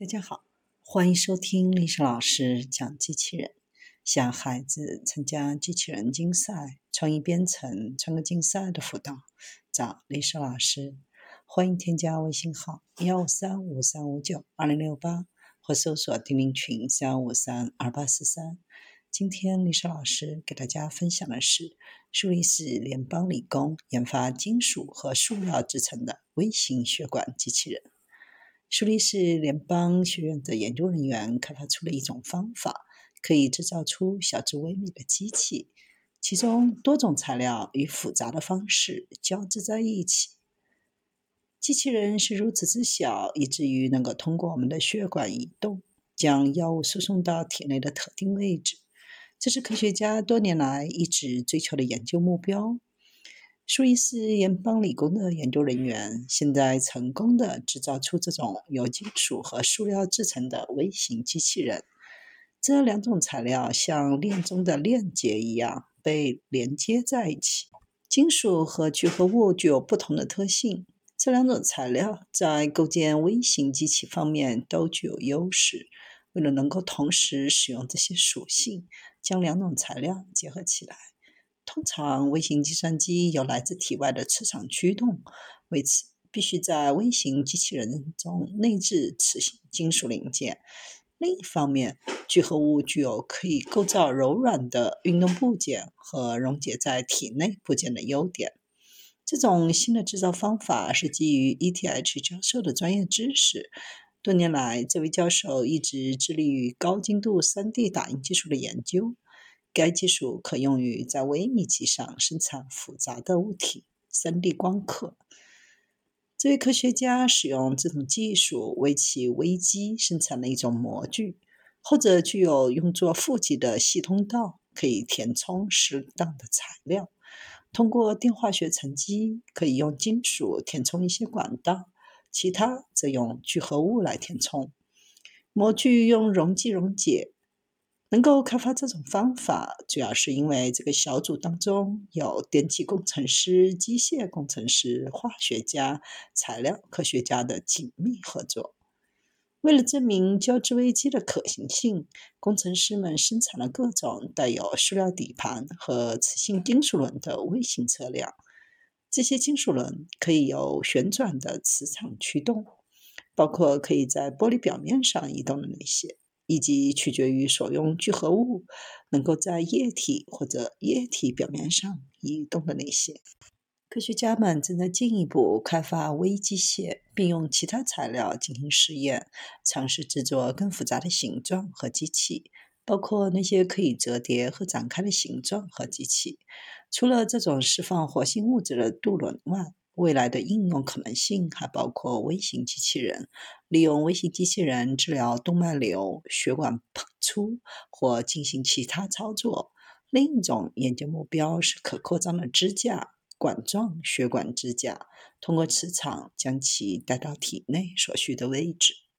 大家好，欢迎收听历史老师讲机器人。想孩子参加机器人竞赛、创意编程、创客竞赛的辅导，找历史老师。欢迎添加微信号幺三五三五九二零六八，或搜索钉钉群三五三二八四三。今天历史老师给大家分享的是苏黎世联邦理工研发金属和塑料制成的微型血管机器人。苏黎世联邦学院的研究人员开发出了一种方法，可以制造出小至微米的机器，其中多种材料以复杂的方式交织在一起。机器人是如此之小，以至于能够通过我们的血管移动，将药物输送到体内的特定位置。这是科学家多年来一直追求的研究目标。苏黎世联邦理工的研究人员现在成功的制造出这种由金属和塑料制成的微型机器人。这两种材料像链中的链结一样被连接在一起。金属和聚合物具有不同的特性，这两种材料在构建微型机器方面都具有优势。为了能够同时使用这些属性，将两种材料结合起来。通常，微型计算机有来自体外的磁场驱动，为此必须在微型机器人中内置磁性金属零件。另一方面，聚合物具有可以构造柔软的运动部件和溶解在体内部件的优点。这种新的制造方法是基于 ETH 教授的专业知识。多年来，这位教授一直致力于高精度 3D 打印技术的研究。该技术可用于在微米级上生产复杂的物体 （3D 光刻）。这位科学家使用这种技术为其微机生产了一种模具，后者具有用作负极的细通道，可以填充适当的材料。通过电化学沉积，可以用金属填充一些管道，其他则用聚合物来填充。模具用溶剂溶解。能够开发这种方法，主要是因为这个小组当中有电气工程师、机械工程师、化学家、材料科学家的紧密合作。为了证明交织危机的可行性，工程师们生产了各种带有塑料底盘和磁性金属轮的微型车辆。这些金属轮可以由旋转的磁场驱动，包括可以在玻璃表面上移动的那些。以及取决于所用聚合物能够在液体或者液体表面上移动的那些。科学家们正在进一步开发微机械，并用其他材料进行实验，尝试制作更复杂的形状和机器，包括那些可以折叠和展开的形状和机器。除了这种释放活性物质的渡轮外，未来的应用可能性还包括微型机器人，利用微型机器人治疗动脉瘤、血管膨出或进行其他操作。另一种研究目标是可扩张的支架——管状血管支架，通过磁场将其带到体内所需的位置。